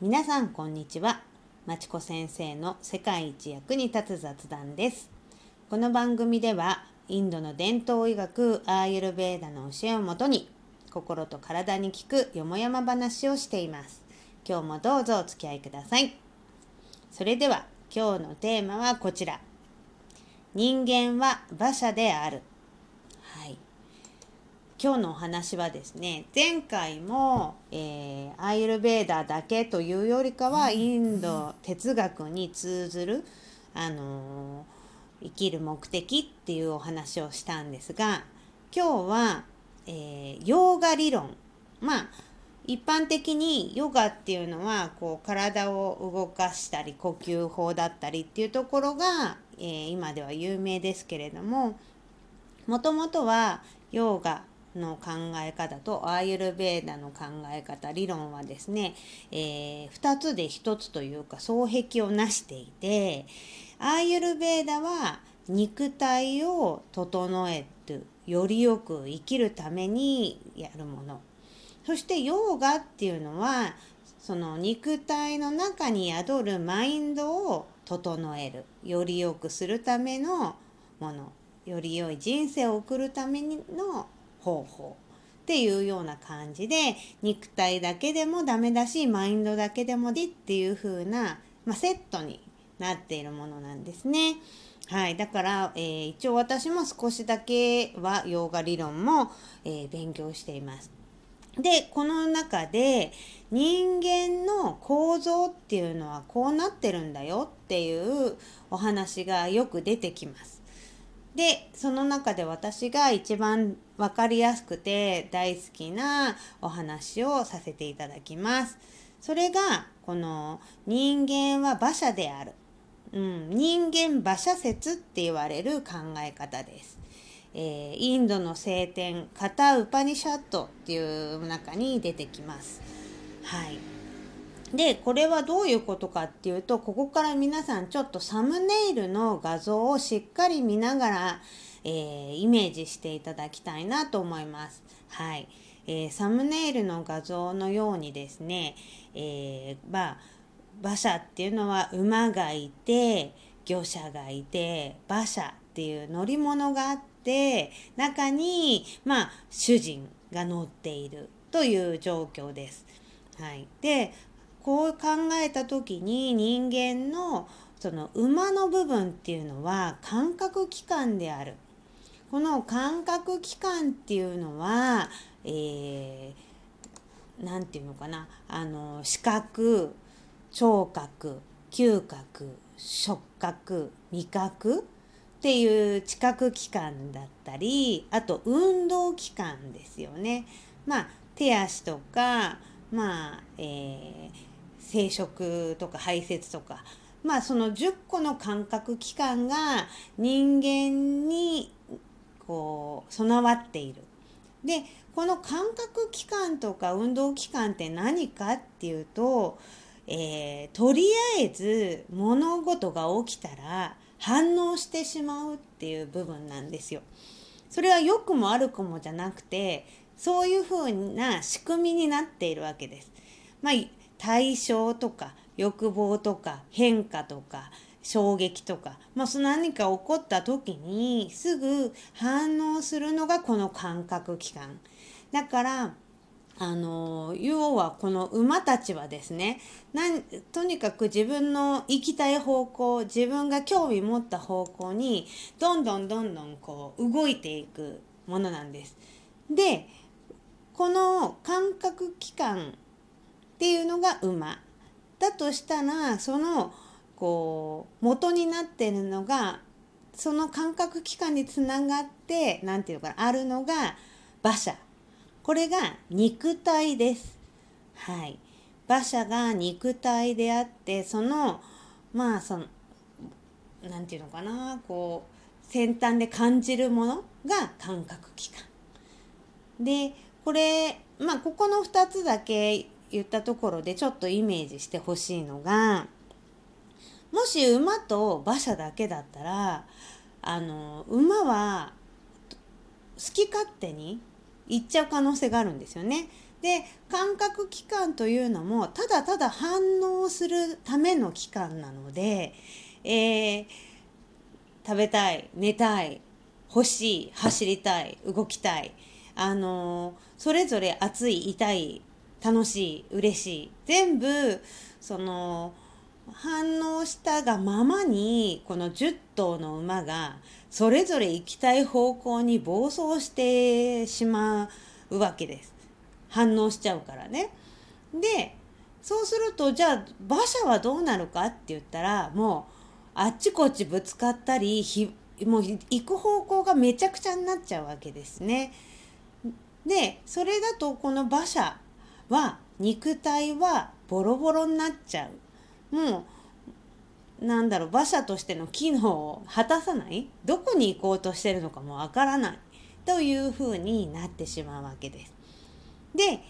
皆さんこんにちは。まちこ先生の世界一役に立つ雑談です。この番組ではインドの伝統医学アーユルベーダの教えをもとに心と体に効くよもやま話をしています。今日もどうぞお付き合いください。それでは今日のテーマはこちら。人間は馬車である。今日のお話はですね前回も、えー、アイルベーダーだけというよりかはインド哲学に通ずる、あのー、生きる目的っていうお話をしたんですが今日は、えー、ヨーガ理論。まあ一般的にヨガっていうのはこう体を動かしたり呼吸法だったりっていうところが、えー、今では有名ですけれどももともとはヨーガの考え方とアーユルベーダの考え方理論はですね、えー、2つで1つというか双璧をなしていてアーユルベーダは肉体を整えるよりよく生きるためにやるもの。そしてヨーガっていうのはその肉体の中に宿るマインドを整えるより良くするためのもの。より良い人生を送るための方法っていうような感じで肉体だけでもダメだしマインドだけでもいいっていう風な、まあ、セットになっているものなんですね。はい、だから、えー、一応私も少しだけはヨーガ理論も、えー、勉強しています。でこの中で人間の構造っていうのはこうなってるんだよっていうお話がよく出てきます。でその中で私が一番分かりやすくて大好きなお話をさせていただきます。それがこの人間は馬車である、うん、人間馬車説って言われる考え方です。えー、インドの聖典カタウパニシャットっていう中に出てきます。はい。でこれはどういうことかっていうとここから皆さんちょっとサムネイルの画像をしっかり見ながら、えー、イメージしていただきたいなと思います。はい、えー、サムネイルの画像のようにですね、えー、まあ馬車っていうのは馬がいて魚車がいて馬車っていう乗り物があって中にまあ主人が乗っているという状況です。はい、でこう考えた時に人間のその馬の部分っていうのは感覚器官である。この感覚器官っていうのは、えー、て言うのかなあの視覚聴覚嗅覚触覚味覚っていう知覚器官だったりあと運動器官ですよね。まあ手足とかまあ、えー生殖とか排泄とかまあその10個の感覚器官が人間にこう備わっている。でこの感覚器官とか運動器官って何かっていうと、えー、とりあえず物事が起きたら反応してしまうっていう部分なんですよ。それは良くも悪くもじゃなくてそういうふうな仕組みになっているわけです。まあ対象とか欲望とか変化とか衝撃とか、まあ、何か起こった時にすぐ反応するのがこの感覚器官。だからあの要はこの馬たちはですねなんとにかく自分の行きたい方向自分が興味持った方向にどんどんどんどんこう動いていくものなんです。でこの感覚器官っていうのが馬だとしたらそのこう元になってるのがその感覚器官につながって何て言うのかなあるのが馬車これが肉体です。はい、馬車が肉体であってそのまあその何て言うのかなこう先端で感じるものが感覚器官。でこれまあここの2つだけ言ったところでちょっとイメージしてほしいのがもし馬と馬車だけだったらあの馬は好き勝手に行っちゃう可能性があるんですよね。で感覚器官というのもただただ反応するための器官なので、えー、食べたい寝たい欲しい走りたい動きたいあのそれぞれ熱い痛い楽しい嬉しい全部その反応したがままにこの10頭の馬がそれぞれ行きたい方向に暴走してしまうわけです。反応しちゃうからね。でそうするとじゃあ馬車はどうなるかって言ったらもうあっちこっちぶつかったりもう行く方向がめちゃくちゃになっちゃうわけですね。でそれだとこの馬車は肉体はボロボロになっちゃう。もうなんだろう馬車としての機能を果たさない？どこに行こうとしてるのかもわからないというふうになってしまうわけです。で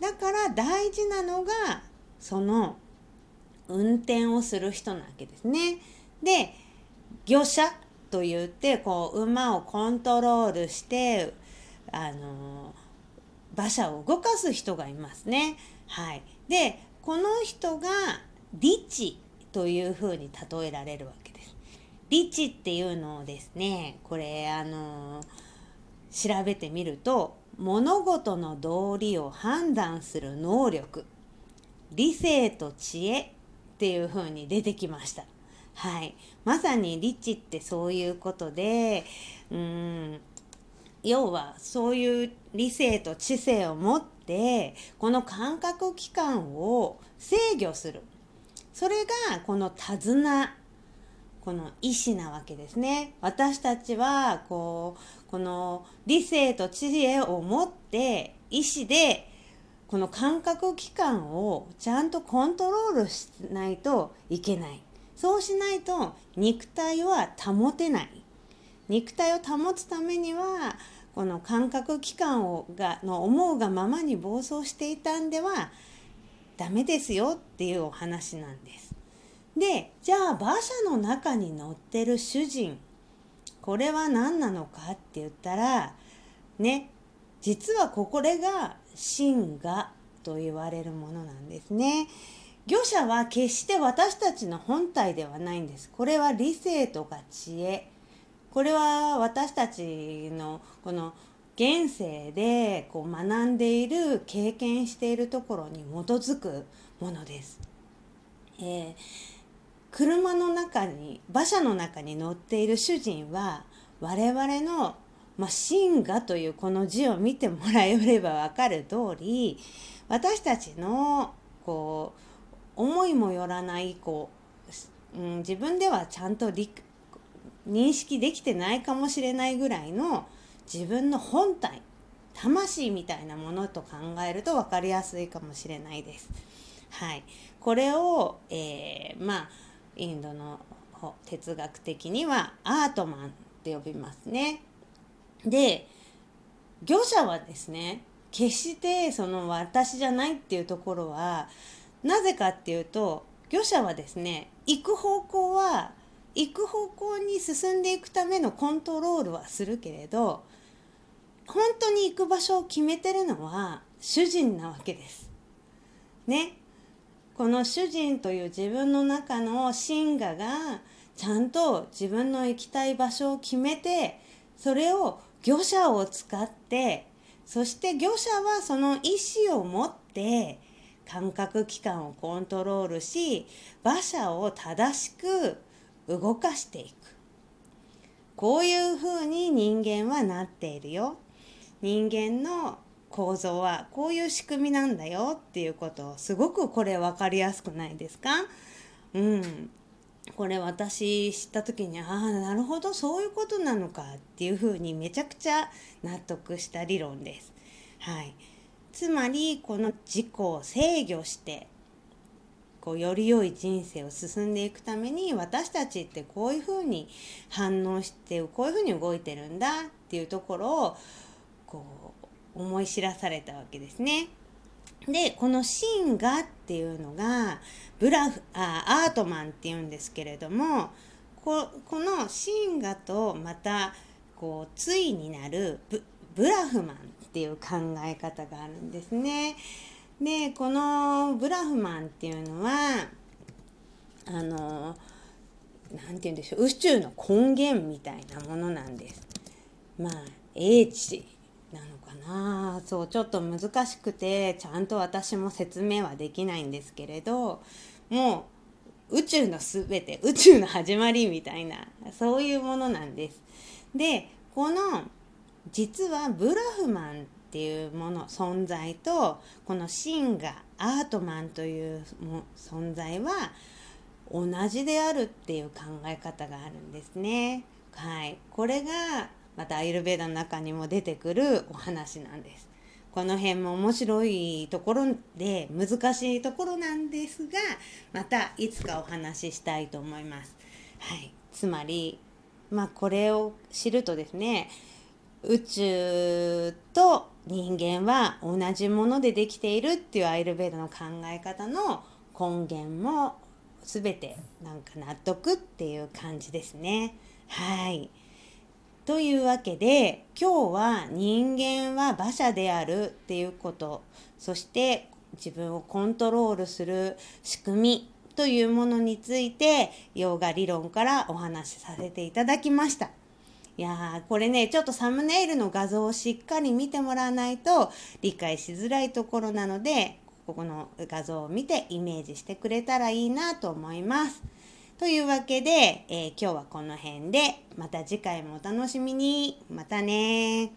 だから大事なのがその運転をする人なわけですね。で魚車と言ってこう馬をコントロールしてあの馬車を動かす人がいますね。はい、でこの人がリチというふうに例えられるわけです。リチっていうのをですねこれあの調べてみると物事の道理を判断する能力理性と知恵っていうふうに出てきました。はい、まさにリチってそういうことでうん要はそういう理性と知性を持ってこの感覚器官を制御する。それがこの手綱この意志なわけですね。私たちはこうこの理性と知恵を持って意志でこの感覚器官をちゃんとコントロールしないといけない。そうしないと肉体は保てない。肉体を保つためにはこの感覚器官をがの思うがままに暴走していたんではダメですよっていうお話なんです。でじゃあ馬車の中に乗ってる主人これは何なのかって言ったらね実はこれが真我と言われるものなんですね。魚者は決して私たちの本体ではないんです。これは理性とか知恵。これは私たちのこの現世でこう学んでいる経験しているところに基づくものです。えー、車の中に馬車の中に乗っている主人は我々のまあ、真我というこの字を見てもらえれば分かる通り私たちのこう思いもよらないこう、うん、自分ではちゃんと理認識できてないかもしれないぐらいの自分の本体魂みたいなものと考えると分かりやすいかもしれないです。はい、これを、えー、まあインドの哲学的にはアートマンって呼びますね。で業者はですね決してその私じゃないっていうところはなぜかっていうと業者はですね行く方向は行く方向に進んでいくためのコントロールはするけれど本当に行く場所を決めてるのは主人なわけです。ね。この主人という自分の中の真我がちゃんと自分の行きたい場所を決めてそれを魚者を使ってそして魚者はその意思を持って感覚器官をコントロールし馬車を正しく動かしていく。こういうふうに人間はなっているよ。人間の構造はこういう仕組みなんだよっていうことをすごくこれ分かりやすくないですか？うん。これ私知った時にああなるほどそういうことなのかっていうふうにめちゃくちゃ納得した理論です。はい、つまりこの自己を制御してこうより良い人生を進んでいくために私たちってこういうふうに反応してこういうふうに動いてるんだっていうところをこう思い知らされたわけですね。でこの「真我」っていうのがブラフあアートマンっていうんですけれどもここの「真我」とまたこう対になるブラフマンっていう考え方があるんですね。でこのブラフマンっていうのはあの何て言うんでしょう宇宙の根源みたいなものなんです。まあ英知なのかなそうちょっと難しくてちゃんと私も説明はできないんですけれどもう宇宙の全て宇宙の始まりみたいなそういうものなんです。でこの実はブラフマンってていうもの存在とこのシンガアートマンという存在は同じであるっていう考え方があるんですね。はい、これがまたアイルベーダの中にも出てくるお話なんです。この辺も面白いところで難しいところなんですがまたいつかお話ししたいと思います。はい、つまりまあこれを知るとですね宇宙と人間は同じものでできているっていうアイルベーダの考え方の根源も全てなんか納得っていう感じですね。はい。というわけで今日は人間は馬車であるっていうことそして自分をコントロールする仕組みというものについてヨーガ理論からお話しさせていただきました。いやーこれねちょっとサムネイルの画像をしっかり見てもらわないと理解しづらいところなのでここの画像を見てイメージしてくれたらいいなと思います。というわけで、えー、今日はこの辺でまた次回もお楽しみに。またね